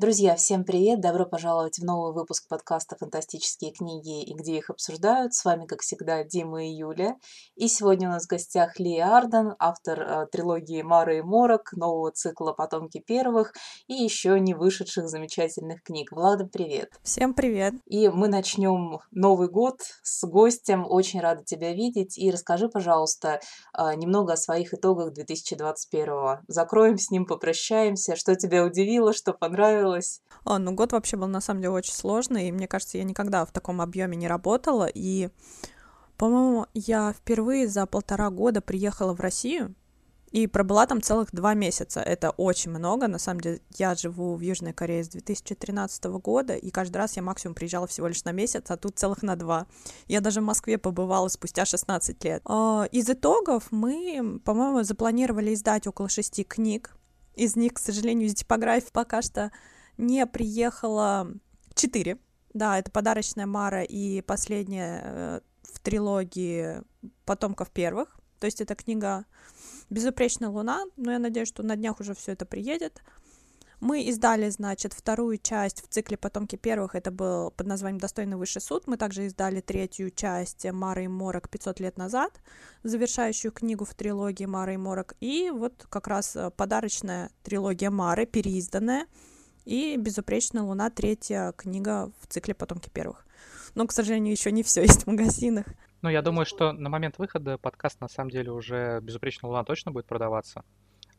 Друзья, всем привет! Добро пожаловать в новый выпуск подкаста «Фантастические книги и где их обсуждают». С вами, как всегда, Дима и Юля. И сегодня у нас в гостях Ли Арден, автор э, трилогии «Мара и Морок», нового цикла «Потомки первых» и еще не вышедших замечательных книг. Влада, привет! Всем привет! И мы начнем Новый год с гостем. Очень рада тебя видеть. И расскажи, пожалуйста, э, немного о своих итогах 2021. Закроем с ним, попрощаемся. Что тебя удивило, что понравилось? Понравилось? О, ну год вообще был на самом деле очень сложный, и мне кажется, я никогда в таком объеме не работала, и, по-моему, я впервые за полтора года приехала в Россию, и пробыла там целых два месяца. Это очень много. На самом деле, я живу в Южной Корее с 2013 года, и каждый раз я максимум приезжала всего лишь на месяц, а тут целых на два. Я даже в Москве побывала спустя 16 лет. А, из итогов мы, по-моему, запланировали издать около шести книг. Из них, к сожалению, из типографии пока что не приехало четыре. Да, это подарочная Мара и последняя э, в трилогии потомков первых. То есть это книга Безупречная луна, но я надеюсь, что на днях уже все это приедет. Мы издали, значит, вторую часть в цикле «Потомки первых», это был под названием «Достойный высший суд». Мы также издали третью часть «Мара и Морок 500 лет назад», завершающую книгу в трилогии «Мара и Морок». И вот как раз э, подарочная трилогия Мары, переизданная, и «Безупречная луна», третья книга в цикле «Потомки первых». Но, к сожалению, еще не все есть в магазинах. Ну, я думаю, что на момент выхода подкаст на самом деле уже «Безупречная луна» точно будет продаваться.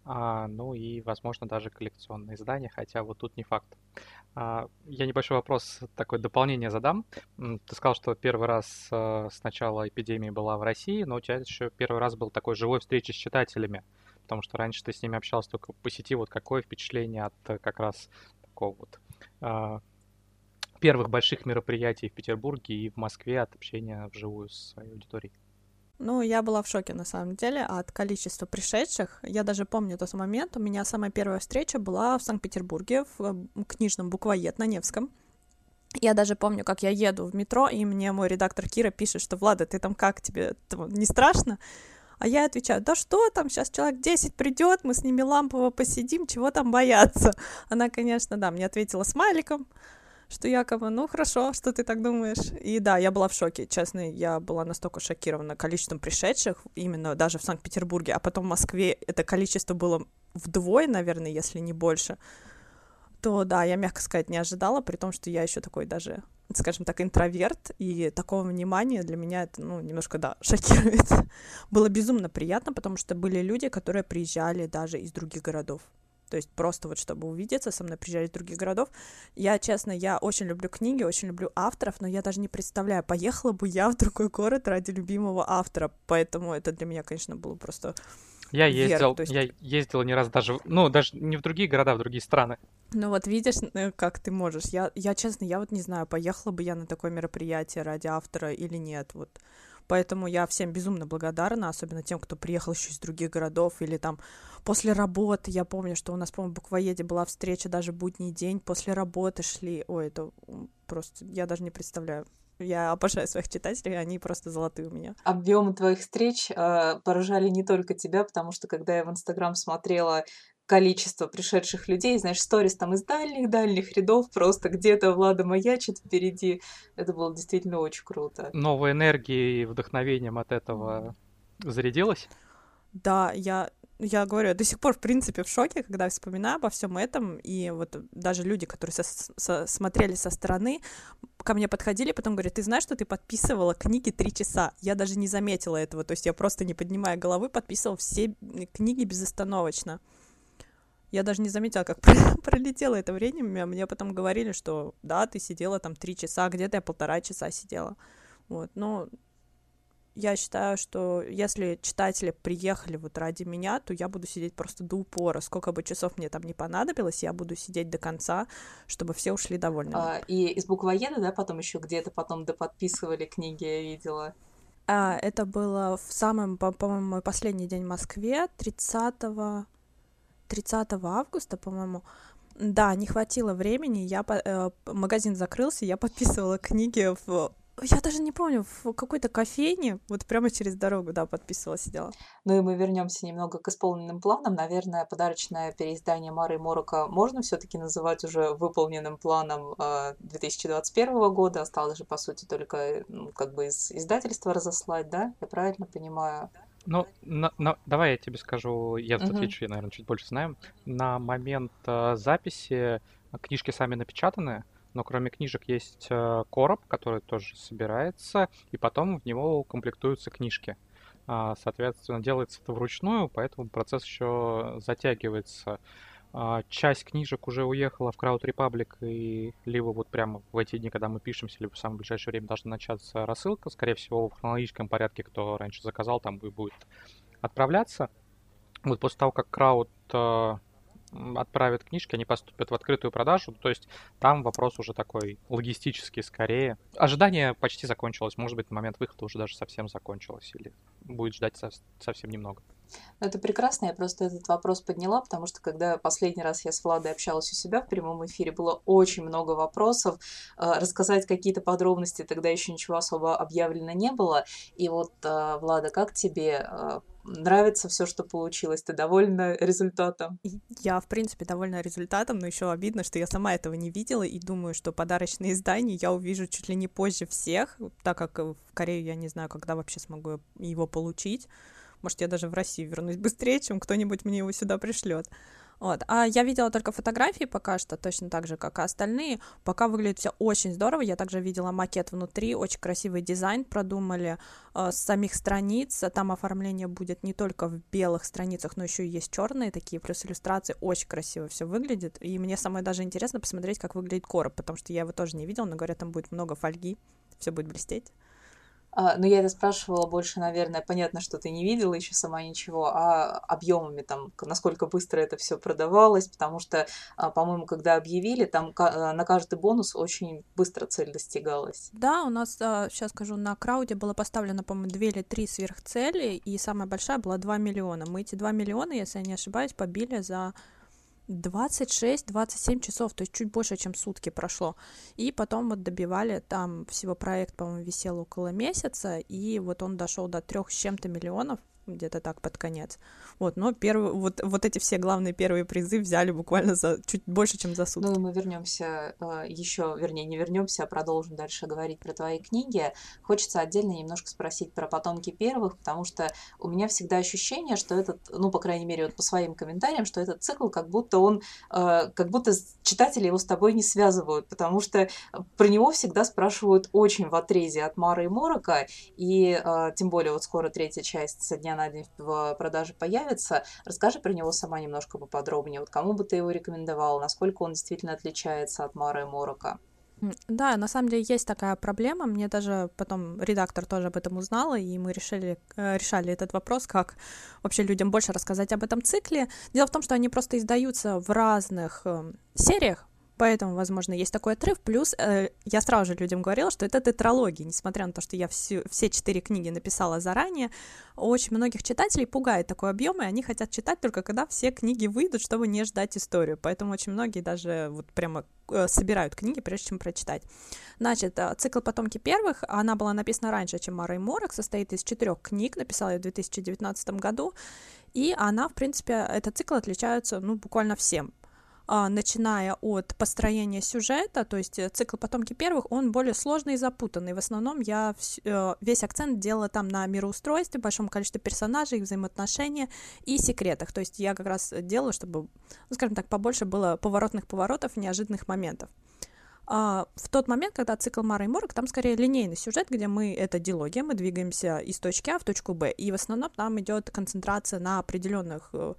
А, ну и, возможно, даже коллекционные издания, хотя вот тут не факт. А, я небольшой вопрос, такое дополнение задам. Ты сказал, что первый раз а, с начала эпидемии была в России, но у тебя еще первый раз был такой живой встречи с читателями, потому что раньше ты с ними общался только по сети. Вот какое впечатление от э, как раз такого вот э, первых больших мероприятий в Петербурге и в Москве от общения вживую с своей аудиторией? Ну, я была в шоке, на самом деле, от количества пришедших. Я даже помню тот момент. У меня самая первая встреча была в Санкт-Петербурге, в э, книжном буквоед на Невском. Я даже помню, как я еду в метро, и мне мой редактор Кира пишет, что «Влада, ты там как, тебе не страшно?» А я отвечаю, да что там, сейчас человек 10 придет, мы с ними лампово посидим, чего там бояться? Она, конечно, да, мне ответила смайликом, что якобы, ну хорошо, что ты так думаешь. И да, я была в шоке, честно, я была настолько шокирована количеством пришедших, именно даже в Санкт-Петербурге, а потом в Москве это количество было вдвое, наверное, если не больше то да, я, мягко сказать, не ожидала, при том, что я еще такой даже, скажем так, интроверт, и такого внимания для меня это, ну, немножко, да, шокирует. Было безумно приятно, потому что были люди, которые приезжали даже из других городов. То есть просто вот чтобы увидеться, со мной приезжали из других городов. Я, честно, я очень люблю книги, очень люблю авторов, но я даже не представляю, поехала бы я в другой город ради любимого автора. Поэтому это для меня, конечно, было просто я ездил, есть... я ездил не раз даже, ну, даже не в другие города, а в другие страны. Ну вот видишь, э, как ты можешь. Я, я честно, я вот не знаю, поехала бы я на такое мероприятие ради автора или нет, вот. Поэтому я всем безумно благодарна, особенно тем, кто приехал еще из других городов или там после работы. Я помню, что у нас, по-моему, в Буквоеде была встреча даже будний день, после работы шли. Ой, это просто, я даже не представляю. Я обожаю своих читателей, они просто золотые у меня. Объемы твоих встреч э, поражали не только тебя, потому что когда я в Инстаграм смотрела количество пришедших людей, знаешь, сторис там из дальних-дальних рядов, просто где-то Влада маячит впереди. Это было действительно очень круто. Новой энергией и вдохновением от этого зарядилась? Да, я я говорю, я до сих пор, в принципе, в шоке, когда вспоминаю обо всем этом, и вот даже люди, которые со со смотрели со стороны, ко мне подходили, потом говорят, ты знаешь, что ты подписывала книги три часа? Я даже не заметила этого, то есть я просто, не поднимая головы, подписывала все книги безостановочно. Я даже не заметила, как пролетело это время. Мне потом говорили, что да, ты сидела там три часа, где-то я полтора часа сидела. Вот, но я считаю, что если читатели приехали вот ради меня, то я буду сидеть просто до упора. Сколько бы часов мне там не понадобилось, я буду сидеть до конца, чтобы все ушли довольны. А, и из буквоеда, да, потом еще где-то потом доподписывали книги, я видела. А, это было в самом, по-моему, мой последний день в Москве, 30 30 августа, по-моему. Да, не хватило времени, я, э, магазин закрылся, я подписывала книги в Я даже не помню, в какой-то кофейне, вот прямо через дорогу, да, подписывала, сидела. Ну и мы вернемся немного к исполненным планам. Наверное, подарочное переиздание Мары и Морока можно все-таки называть уже выполненным планом 2021 а, года. Осталось же, по сути, только ну, как бы из издательства разослать, да? Я правильно понимаю? Ну, на, на, давай я тебе скажу, я uh-huh. отвечу, я, наверное, чуть больше знаю. На момент э, записи книжки сами напечатаны, но кроме книжек есть э, короб, который тоже собирается, и потом в него комплектуются книжки. А, соответственно, делается это вручную, поэтому процесс еще затягивается. А, часть книжек уже уехала в Crowd Republic, и либо вот прямо в эти дни, когда мы пишемся, либо в самое ближайшее время должна начаться рассылка. Скорее всего, в хронологическом порядке, кто раньше заказал, там и будет отправляться. Вот после того, как Crowd э, отправят книжки, они поступят в открытую продажу. То есть там вопрос уже такой логистический скорее. Ожидание почти закончилось. Может быть, момент выхода уже даже совсем закончилось. Или будет ждать совсем немного. Ну, это прекрасно, я просто этот вопрос подняла, потому что когда последний раз я с Владой общалась у себя в прямом эфире, было очень много вопросов. Э, рассказать какие-то подробности тогда еще ничего особо объявлено не было. И вот, э, Влада, как тебе э, нравится все, что получилось? Ты довольна результатом? Я, в принципе, довольна результатом, но еще обидно, что я сама этого не видела и думаю, что подарочные издания я увижу чуть ли не позже всех, так как в Корею я не знаю, когда вообще смогу его получить. Может, я даже в Россию вернусь быстрее, чем кто-нибудь мне его сюда пришлет. Вот. А я видела только фотографии пока что, точно так же, как и остальные. Пока выглядит все очень здорово. Я также видела макет внутри, очень красивый дизайн продумали э, с самих страниц. Там оформление будет не только в белых страницах, но еще и есть черные такие, плюс иллюстрации. Очень красиво все выглядит. И мне самое даже интересно посмотреть, как выглядит короб, потому что я его тоже не видела, но говорят, там будет много фольги, все будет блестеть. А, но я это спрашивала больше, наверное, понятно, что ты не видела еще сама ничего, а объемами там, насколько быстро это все продавалось, потому что, а, по-моему, когда объявили, там а, на каждый бонус очень быстро цель достигалась. Да, у нас, сейчас скажу, на крауде было поставлено, по-моему, две или три сверхцели, и самая большая была 2 миллиона. Мы эти 2 миллиона, если я не ошибаюсь, побили за 26-27 часов, то есть чуть больше, чем сутки прошло. И потом вот добивали, там всего проект, по-моему, висел около месяца, и вот он дошел до трех с чем-то миллионов где-то так под конец. Вот, но первый, вот, вот эти все главные первые призы взяли буквально за чуть больше, чем за сутки. Ну мы вернемся э, еще, вернее, не вернемся, а продолжим дальше говорить про твои книги. Хочется отдельно немножко спросить про потомки первых, потому что у меня всегда ощущение, что этот, ну, по крайней мере, вот по своим комментариям, что этот цикл как будто он, э, как будто читатели его с тобой не связывают, потому что про него всегда спрашивают очень в отрезе от Мары и Морока, и э, тем более вот скоро третья часть со дня на день в продаже появится. Расскажи про него сама немножко поподробнее. Вот кому бы ты его рекомендовала, насколько он действительно отличается от Мары и Морока? Да, на самом деле есть такая проблема. Мне даже потом редактор тоже об этом узнала, и мы решили, э, решали этот вопрос, как вообще людям больше рассказать об этом цикле. Дело в том, что они просто издаются в разных э, сериях, Поэтому, возможно, есть такой отрыв. Плюс э, я сразу же людям говорила, что это тетралогия. Несмотря на то, что я всю, все четыре книги написала заранее, очень многих читателей пугает такой объем, и они хотят читать только когда все книги выйдут, чтобы не ждать историю. Поэтому очень многие даже вот прямо э, собирают книги, прежде чем прочитать. Значит, э, цикл «Потомки первых», она была написана раньше, чем «Мара и Морок», состоит из четырех книг, написала ее в 2019 году, и она, в принципе, этот цикл отличается, ну, буквально всем. А, начиная от построения сюжета, то есть э, цикл «Потомки первых», он более сложный и запутанный. В основном я э, весь акцент делала там на мироустройстве, большом количестве персонажей, их взаимоотношения и секретах. То есть я как раз делаю, чтобы, ну, скажем так, побольше было поворотных поворотов, неожиданных моментов. А, в тот момент, когда цикл Мара и Морок, там скорее линейный сюжет, где мы, это дилогия, мы двигаемся из точки А в точку Б, и в основном там идет концентрация на определенных э,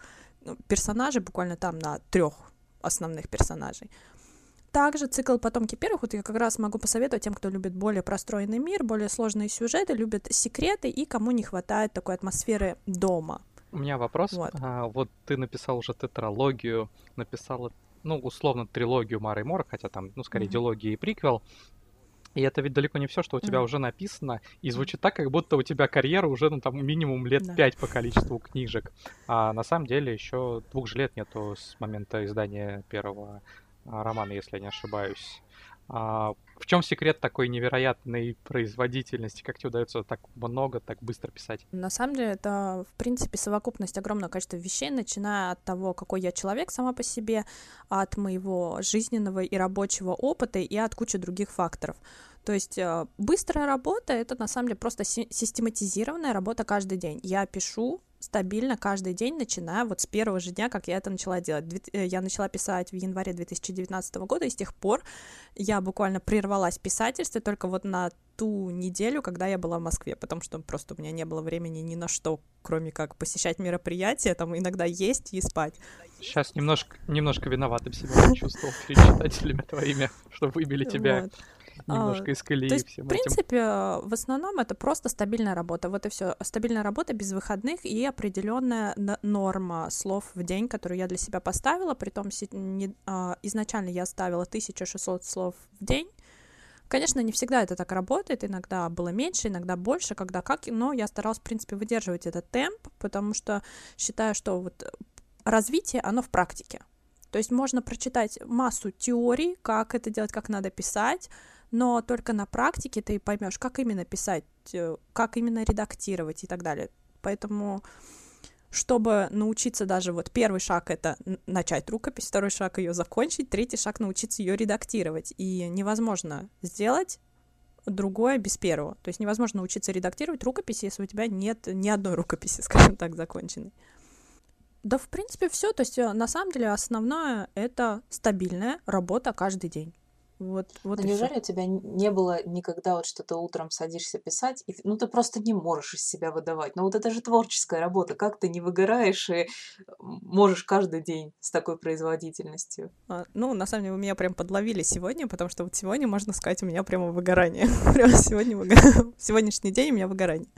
персонажей, буквально там на трех основных персонажей. Также цикл «Потомки первых» вот я как раз могу посоветовать тем, кто любит более простроенный мир, более сложные сюжеты, любит секреты и кому не хватает такой атмосферы дома. У меня вопрос. Вот, а, вот ты написал уже тетралогию, написала, ну, условно, трилогию Мары и Мора, хотя там, ну, скорее, mm-hmm. диалогия и приквел. И это ведь далеко не все, что у тебя mm. уже написано, и звучит так, как будто у тебя карьера уже, ну, там, минимум лет да. 5 по количеству книжек. А на самом деле еще двух же лет нету с момента издания первого а, романа, если я не ошибаюсь. А, в чем секрет такой невероятной производительности? Как тебе удается так много, так быстро писать? На самом деле это, в принципе, совокупность огромного количества вещей, начиная от того, какой я человек сама по себе, от моего жизненного и рабочего опыта и от кучи других факторов. То есть э, быстрая работа — это на самом деле просто систематизированная работа каждый день. Я пишу стабильно каждый день, начиная вот с первого же дня, как я это начала делать. Э, я начала писать в январе 2019 года, и с тех пор я буквально прервалась в писательстве только вот на ту неделю, когда я была в Москве, потому что просто у меня не было времени ни на что, кроме как посещать мероприятия, там иногда есть и спать. Сейчас немножко, немножко виноватым себя чувствовал перед читателями твоими, что выбили тебя. Вот немножко из колеи То есть, в принципе, этим. в основном это просто стабильная работа. Вот и все. Стабильная работа без выходных и определенная норма слов в день, которую я для себя поставила. Притом а, изначально я ставила 1600 слов в день. Конечно, не всегда это так работает, иногда было меньше, иногда больше, когда как, но я старалась, в принципе, выдерживать этот темп, потому что считаю, что вот развитие, оно в практике. То есть можно прочитать массу теорий, как это делать, как надо писать, но только на практике ты поймешь, как именно писать, э, как именно редактировать и так далее. Поэтому чтобы научиться даже вот первый шаг это начать рукопись, второй шаг ее закончить, третий шаг научиться ее редактировать. И невозможно сделать другое без первого. То есть невозможно научиться редактировать рукопись, если у тебя нет ни одной рукописи, скажем так, законченной. Да, в принципе, все. То есть, э, на самом деле, основное это стабильная работа каждый день. Вот, вот Но неужели у тебя не было никогда вот что ты утром садишься писать, и ну ты просто не можешь из себя выдавать. Но вот это же творческая работа, как ты не выгораешь и можешь каждый день с такой производительностью? А, ну, на самом деле, вы меня прям подловили сегодня, потому что вот сегодня, можно сказать, у меня прямо выгорание. прямо сегодня выгорание. Сегодняшний день у меня выгорание.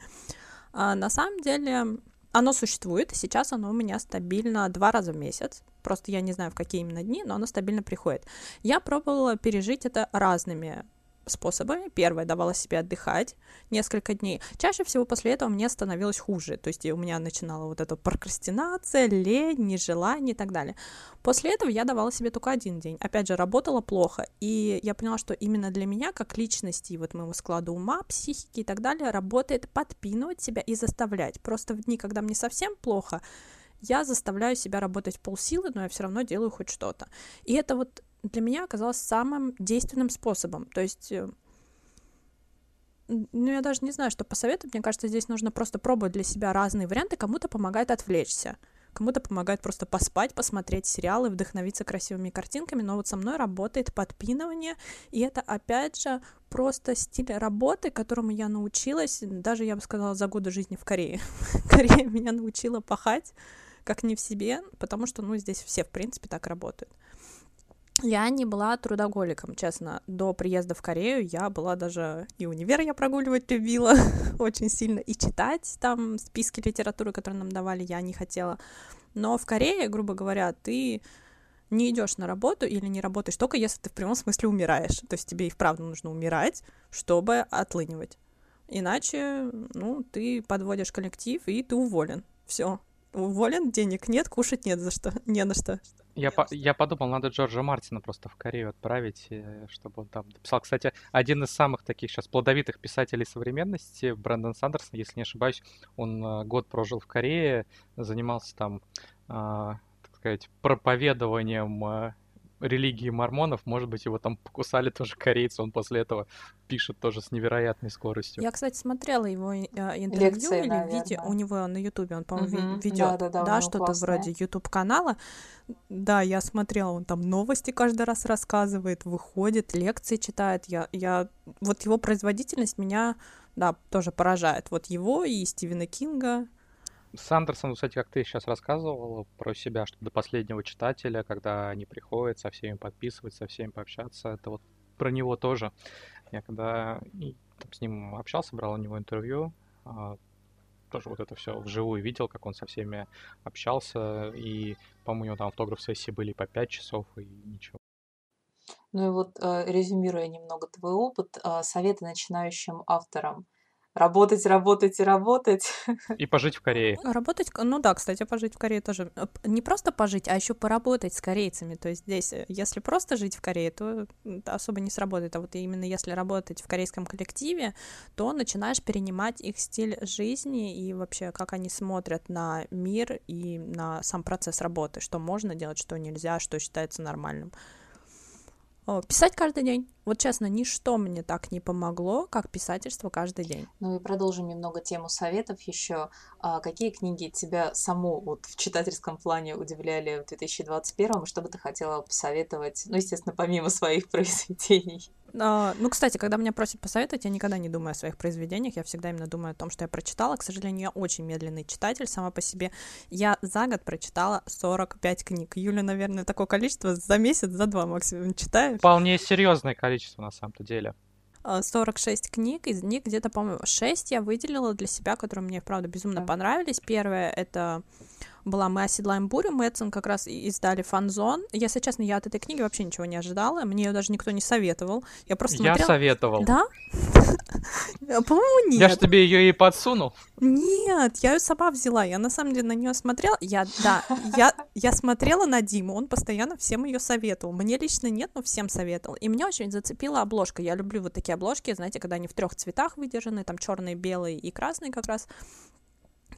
А, на самом деле, оно существует, и сейчас оно у меня стабильно два раза в месяц. Просто я не знаю, в какие именно дни, но оно стабильно приходит. Я пробовала пережить это разными способами. Первое, давала себе отдыхать несколько дней. Чаще всего после этого мне становилось хуже. То есть у меня начинала вот эта прокрастинация, лень, нежелание и так далее. После этого я давала себе только один день. Опять же, работала плохо. И я поняла, что именно для меня, как личности, вот моего склада ума, психики и так далее, работает подпинывать себя и заставлять. Просто в дни, когда мне совсем плохо, я заставляю себя работать полсилы, но я все равно делаю хоть что-то. И это вот для меня оказалось самым действенным способом. То есть, э, ну, я даже не знаю, что посоветовать. Мне кажется, здесь нужно просто пробовать для себя разные варианты. Кому-то помогает отвлечься, кому-то помогает просто поспать, посмотреть сериалы, вдохновиться красивыми картинками. Но вот со мной работает подпинывание, и это, опять же, просто стиль работы, которому я научилась, даже, я бы сказала, за годы жизни в Корее. Корея меня научила пахать, как не в себе, потому что, ну, здесь все, в принципе, так работают. Я не была трудоголиком, честно. До приезда в Корею я была даже и универ я прогуливать любила очень сильно, и читать там списки литературы, которые нам давали, я не хотела. Но в Корее, грубо говоря, ты не идешь на работу или не работаешь только если ты в прямом смысле умираешь. То есть тебе и вправду нужно умирать, чтобы отлынивать. Иначе, ну, ты подводишь коллектив, и ты уволен. Все. Уволен, денег нет, кушать нет за что, не на что. Я, по я подумал, надо Джорджа Мартина просто в Корею отправить, э, чтобы он там написал. Кстати, один из самых таких сейчас плодовитых писателей современности, Брэндон Сандерсон, если не ошибаюсь, он э, год прожил в Корее, занимался там, а, так сказать, проповедованием э, религии мормонов, может быть, его там покусали тоже корейцы, он после этого пишет тоже с невероятной скоростью. Я, кстати, смотрела его э, интервью Лекции, или наверное. видео, у него на ютубе, он, по-моему, угу. ведет, да, да, да, да что-то вроде ютуб канала. Да, я смотрела, он там новости каждый раз рассказывает, выходит, лекции читает. Я, я, вот его производительность меня, да, тоже поражает. Вот его и Стивена Кинга, Сандерсон, кстати, как ты сейчас рассказывала про себя, что до последнего читателя, когда они приходят, со всеми подписывать, со всеми пообщаться, это вот про него тоже. Я когда там, с ним общался, брал у него интервью, а, тоже вот это все вживую видел, как он со всеми общался, и, по-моему, у него там автограф-сессии были по 5 часов, и ничего. Ну и вот, э, резюмируя немного твой опыт, э, советы начинающим авторам – работать, работать и работать. И пожить в Корее. Работать, ну да, кстати, пожить в Корее тоже. Э, не просто пожить, а еще поработать с корейцами. То есть здесь, э, если просто жить в Корее, то особо не сработает. А вот именно если работать в корейском коллективе, то начинаешь перенимать их стиль жизни и вообще, как они смотрят на мир и на сам процесс работы, что можно делать, что нельзя, что считается нормальным. Писать каждый день. Вот честно, ничто мне так не помогло, как писательство каждый день. Ну и продолжим немного тему советов еще. А какие книги тебя саму вот в читательском плане удивляли в 2021, что бы ты хотела посоветовать, ну, естественно, помимо своих произведений? А, ну, кстати, когда меня просят посоветовать, я никогда не думаю о своих произведениях, я всегда именно думаю о том, что я прочитала. К сожалению, я очень медленный читатель сама по себе. Я за год прочитала 45 книг. Юля, наверное, такое количество за месяц, за два максимум читаешь. Вполне серьезное количество на самом-то деле. 46 а, книг, из них где-то, по-моему, 6 я выделила для себя, которые мне, правда, безумно да. понравились. Первое — это была «Мы оседлаем бурю», Мэтсон как раз издали «Фанзон». Если честно, я от этой книги вообще ничего не ожидала, мне ее даже никто не советовал. Я просто смотрела... Я советовал. Да? По-моему, нет. Я же тебе ее и подсунул. Нет, я ее сама взяла. Я на самом деле на нее смотрела. Я, да, я, я смотрела на Диму, он постоянно всем ее советовал. Мне лично нет, но всем советовал. И меня очень зацепила обложка. Я люблю вот такие обложки, знаете, когда они в трех цветах выдержаны, там черный, белый и красный как раз.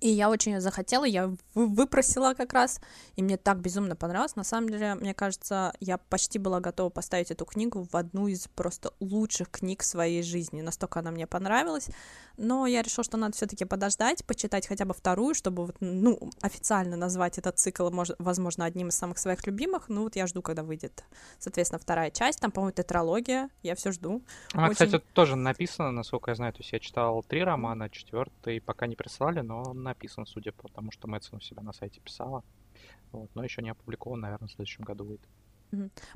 И я очень захотела, я выпросила как раз, и мне так безумно понравилось. На самом деле, мне кажется, я почти была готова поставить эту книгу в одну из просто лучших книг своей жизни. Настолько она мне понравилась. Но я решила, что надо все-таки подождать, почитать хотя бы вторую, чтобы вот, ну, официально назвать этот цикл, может, возможно, одним из самых своих любимых. Ну, вот я жду, когда выйдет, соответственно, вторая часть. Там, по-моему, тетралогия. Я все жду. Она, очень... кстати, тоже написана, насколько я знаю. То есть я читал три романа, четвертый пока не прислали, но написан, судя по тому, что Мэтсон у себя на сайте писала. Вот, но еще не опубликован, наверное, в следующем году выйдет.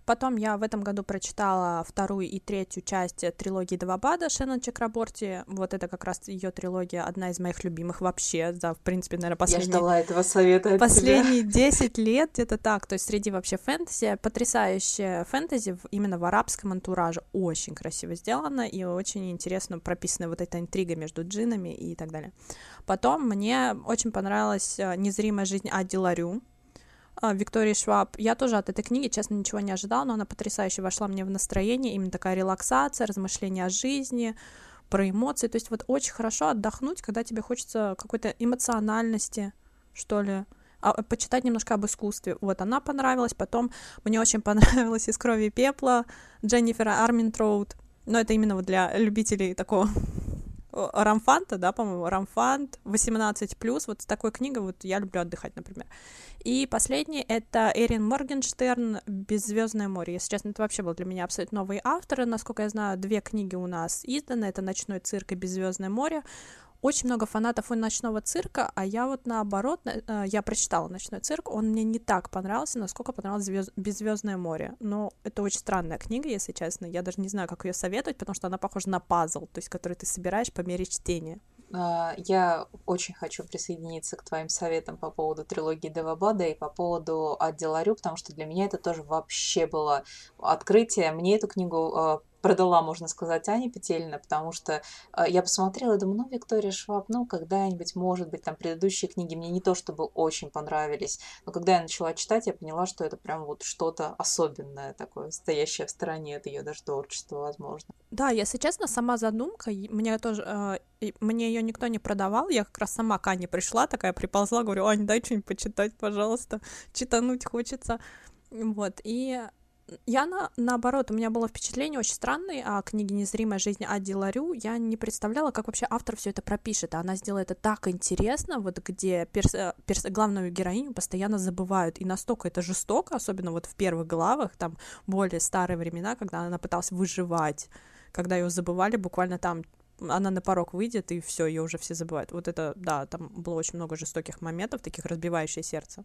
Потом я в этом году прочитала вторую и третью часть трилогии Давабада Шеннон Чакраборти. Вот это как раз ее трилогия, одна из моих любимых вообще, за, в принципе, наверное, последние... Я ждала этого совета от Последние тебя. 10 лет это так, то есть среди вообще фэнтези, потрясающее фэнтези именно в арабском антураже, очень красиво сделано и очень интересно прописана вот эта интрига между джинами и так далее. Потом мне очень понравилась э, «Незримая жизнь Адди Ларю», Виктории Шваб. Я тоже от этой книги, честно, ничего не ожидала, но она потрясающе вошла мне в настроение, именно такая релаксация, размышления о жизни, про эмоции. То есть вот очень хорошо отдохнуть, когда тебе хочется какой-то эмоциональности, что ли, а, почитать немножко об искусстве. Вот она понравилась. Потом мне очень понравилась «Из крови и пепла» Дженнифера Арминтроуд. Но это именно вот для любителей такого Рамфанта, да, по-моему, Рамфант 18+, вот с такой книгой вот я люблю отдыхать, например. И последний — это Эрин Моргенштерн «Беззвездное море». Если честно, это вообще был для меня абсолютно новые авторы. Насколько я знаю, две книги у нас изданы. Это «Ночной цирк» и «Беззвездное море» очень много фанатов у ночного цирка, а я вот наоборот, э, я прочитала ночной цирк, он мне не так понравился, насколько понравилось Звезд... Беззвездное море. Но это очень странная книга, если честно. Я даже не знаю, как ее советовать, потому что она похожа на пазл, то есть который ты собираешь по мере чтения. А, я очень хочу присоединиться к твоим советам по поводу трилогии Девабада и по поводу Аддиларю, потому что для меня это тоже вообще было открытие. Мне эту книгу а, продала, можно сказать, Ане Петельна, потому что э, я посмотрела и думаю, ну, Виктория Шваб, ну, когда-нибудь, может быть, там предыдущие книги мне не то чтобы очень понравились, но когда я начала читать, я поняла, что это прям вот что-то особенное такое, стоящее в стороне от ее даже творчества, возможно. Да, если честно, сама задумка, мне тоже, э, мне ее никто не продавал, я как раз сама к Ане пришла, такая приползла, говорю, Ань, дай что-нибудь почитать, пожалуйста, читануть хочется. Вот, и я, на, наоборот, у меня было впечатление очень странное о книге «Незримая жизнь» Ади Ларю. Я не представляла, как вообще автор все это пропишет. А она сделала это так интересно, вот где перс, перс, главную героиню постоянно забывают. И настолько это жестоко, особенно вот в первых главах, там более старые времена, когда она пыталась выживать, когда ее забывали буквально там она на порог выйдет, и все, ее уже все забывают. Вот это, да, там было очень много жестоких моментов, таких разбивающих сердце.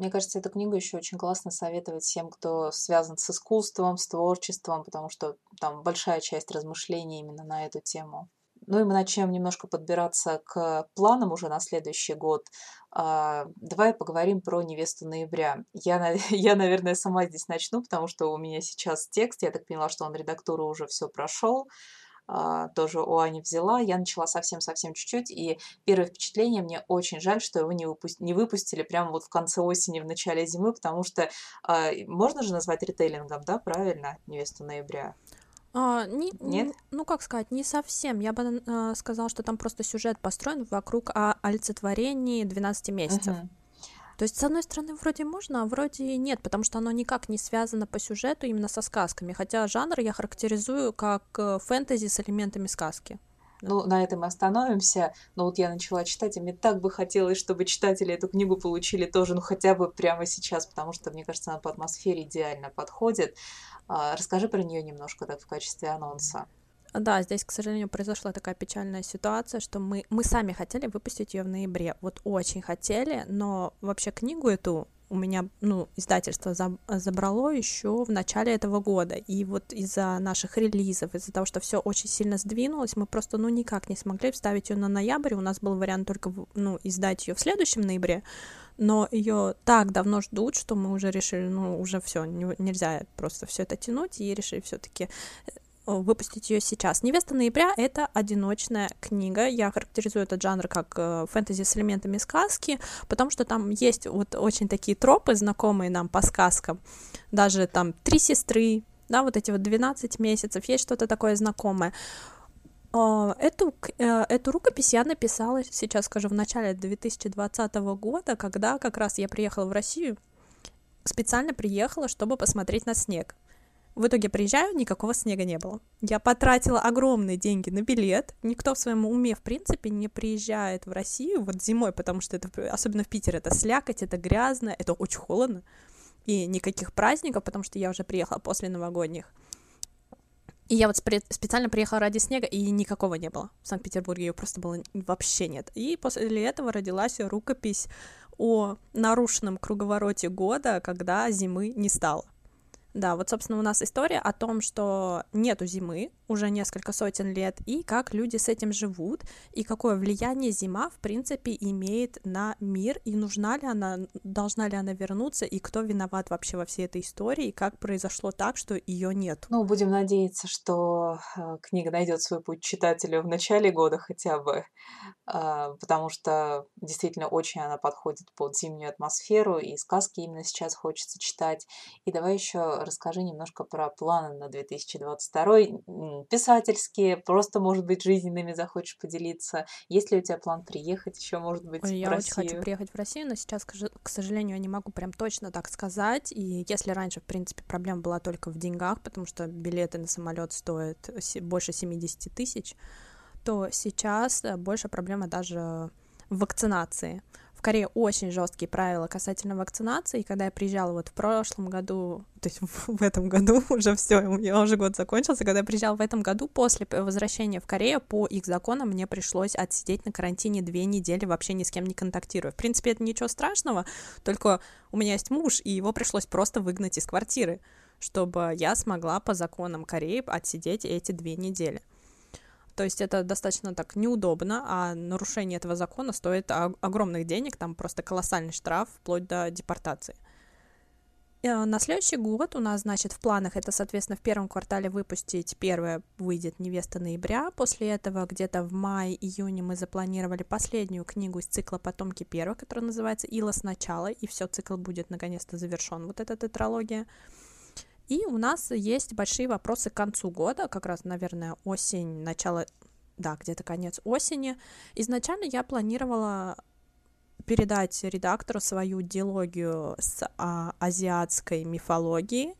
Мне кажется, эту книгу еще очень классно советовать всем, кто связан с искусством, с творчеством, потому что там большая часть размышлений именно на эту тему. Ну и мы начнем немножко подбираться к планам уже на следующий год. А, давай поговорим про невесту ноября. Я, я, наверное, сама здесь начну, потому что у меня сейчас текст, я так поняла, что он редактуру уже все прошел. А, тоже у Ани взяла. Я начала совсем-совсем чуть-чуть, и первое впечатление мне очень жаль, что его не, выпу- не выпустили прямо вот в конце осени, в начале зимы, потому что а, можно же назвать ритейлингом, да, правильно, невесту ноября? А, не, Нет? Ну, как сказать, не совсем. Я бы э, сказала, что там просто сюжет построен вокруг о олицетворении 12 месяцев. Мгм. То есть, с одной стороны, вроде можно, а вроде нет, потому что оно никак не связано по сюжету именно со сказками. Хотя жанр я характеризую как э, фэнтези с элементами сказки. Ну, на этом и остановимся. Но вот я начала читать, и мне так бы хотелось, чтобы читатели эту книгу получили тоже, ну, хотя бы прямо сейчас, потому что, мне кажется, она по атмосфере идеально подходит. А, расскажи про нее немножко так в качестве анонса. Да, здесь, к сожалению, произошла такая печальная ситуация, что мы, мы сами хотели выпустить ее в ноябре. Вот очень хотели, но вообще книгу эту у меня, ну, издательство за, забрало еще в начале этого года. И вот из-за наших релизов, из-за того, что все очень сильно сдвинулось, мы просто, ну, никак не смогли вставить ее на ноябрь. У нас был вариант только, ну, издать ее в следующем ноябре, но ее так давно ждут, что мы уже решили, ну, уже все, нельзя просто все это тянуть, и решили все-таки выпустить ее сейчас. «Невеста ноября» — это одиночная книга. Я характеризую этот жанр как э, фэнтези с элементами сказки, потому что там есть вот очень такие тропы, знакомые нам по сказкам. Даже там «Три сестры», да, вот эти вот 12 месяцев, есть что-то такое знакомое. А, эту, э, эту рукопись я написала, сейчас скажу, в начале 2020 года, когда как раз я приехала в Россию, специально приехала, чтобы посмотреть на снег. В итоге приезжаю, никакого снега не было. Я потратила огромные деньги на билет. Никто в своем уме, в принципе, не приезжает в Россию вот зимой, потому что это, особенно в Питере, это слякоть, это грязно, это очень холодно. И никаких праздников, потому что я уже приехала после новогодних. И я вот специально приехала ради снега, и никакого не было. В Санкт-Петербурге ее просто было вообще нет. И после этого родилась рукопись о нарушенном круговороте года, когда зимы не стало. Да, вот, собственно, у нас история о том, что нету зимы уже несколько сотен лет, и как люди с этим живут, и какое влияние зима, в принципе, имеет на мир, и нужна ли она, должна ли она вернуться, и кто виноват вообще во всей этой истории, и как произошло так, что ее нет. Ну, будем надеяться, что э, книга найдет свой путь читателю в начале года хотя бы, э, потому что действительно очень она подходит под зимнюю атмосферу, и сказки именно сейчас хочется читать. И давай еще расскажи немножко про планы на 2022. Писательские, просто, может быть, жизненными захочешь поделиться. Есть ли у тебя план приехать еще, может быть, Ой, в я Россию? очень хочу приехать в Россию, но сейчас, к сожалению, я не могу прям точно так сказать. И если раньше, в принципе, проблема была только в деньгах, потому что билеты на самолет стоят больше 70 тысяч, то сейчас э, больше проблема даже в вакцинации. В Корее очень жесткие правила касательно вакцинации. И когда я приезжала вот в прошлом году, то есть в этом году уже все, у меня уже год закончился, когда я приезжала в этом году, после возвращения в Корею, по их законам мне пришлось отсидеть на карантине две недели, вообще ни с кем не контактируя. В принципе, это ничего страшного, только у меня есть муж, и его пришлось просто выгнать из квартиры, чтобы я смогла по законам Кореи отсидеть эти две недели. То есть это достаточно так неудобно, а нарушение этого закона стоит огромных денег, там просто колоссальный штраф, вплоть до депортации. Э, на следующий год у нас, значит, в планах это, соответственно, в первом квартале выпустить первое выйдет «Невеста ноября». После этого где-то в мае-июне мы запланировали последнюю книгу из цикла «Потомки первых», которая называется «Ила сначала», и все, цикл будет наконец-то завершен, вот эта тетралогия. И у нас есть большие вопросы к концу года, как раз, наверное, осень, начало, да, где-то конец осени. Изначально я планировала передать редактору свою диалогию с а, азиатской мифологией,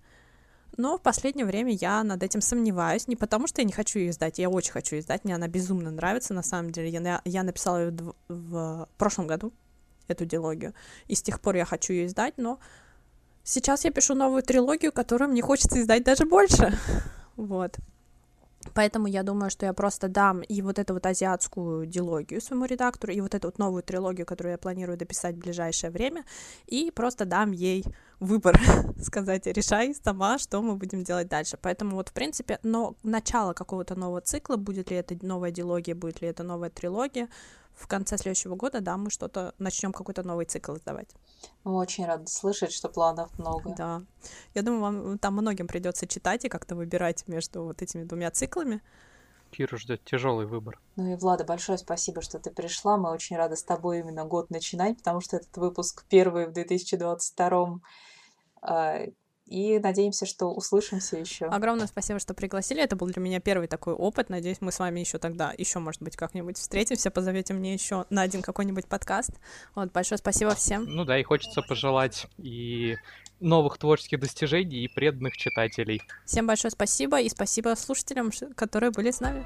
но в последнее время я над этим сомневаюсь, не потому что я не хочу ее издать, я очень хочу издать, мне она безумно нравится, на самом деле, я, я написала ее в, в прошлом году, эту диалогию, и с тех пор я хочу ее издать, но Сейчас я пишу новую трилогию, которую мне хочется издать даже больше. Вот. Поэтому я думаю, что я просто дам и вот эту вот азиатскую дилогию своему редактору, и вот эту вот новую трилогию, которую я планирую дописать в ближайшее время, и просто дам ей выбор, сказать, решай сама, что мы будем делать дальше. Поэтому вот, в принципе, но начало какого-то нового цикла, будет ли это новая дилогия, будет ли это новая трилогия, в конце следующего года, да, мы что-то начнем какой-то новый цикл издавать. Мы очень рады слышать, что планов много. Да. Я думаю, вам там многим придется читать и как-то выбирать между вот этими двумя циклами. Киру ждет тяжелый выбор. Ну и Влада, большое спасибо, что ты пришла. Мы очень рады с тобой именно год начинать, потому что этот выпуск первый в 2022 и надеемся, что услышимся еще. Огромное спасибо, что пригласили. Это был для меня первый такой опыт. Надеюсь, мы с вами еще тогда, еще, может быть, как-нибудь встретимся, позовете мне еще на один какой-нибудь подкаст. Вот, большое спасибо всем. Ну да, и хочется пожелать и новых творческих достижений и преданных читателей. Всем большое спасибо и спасибо слушателям, которые были с нами.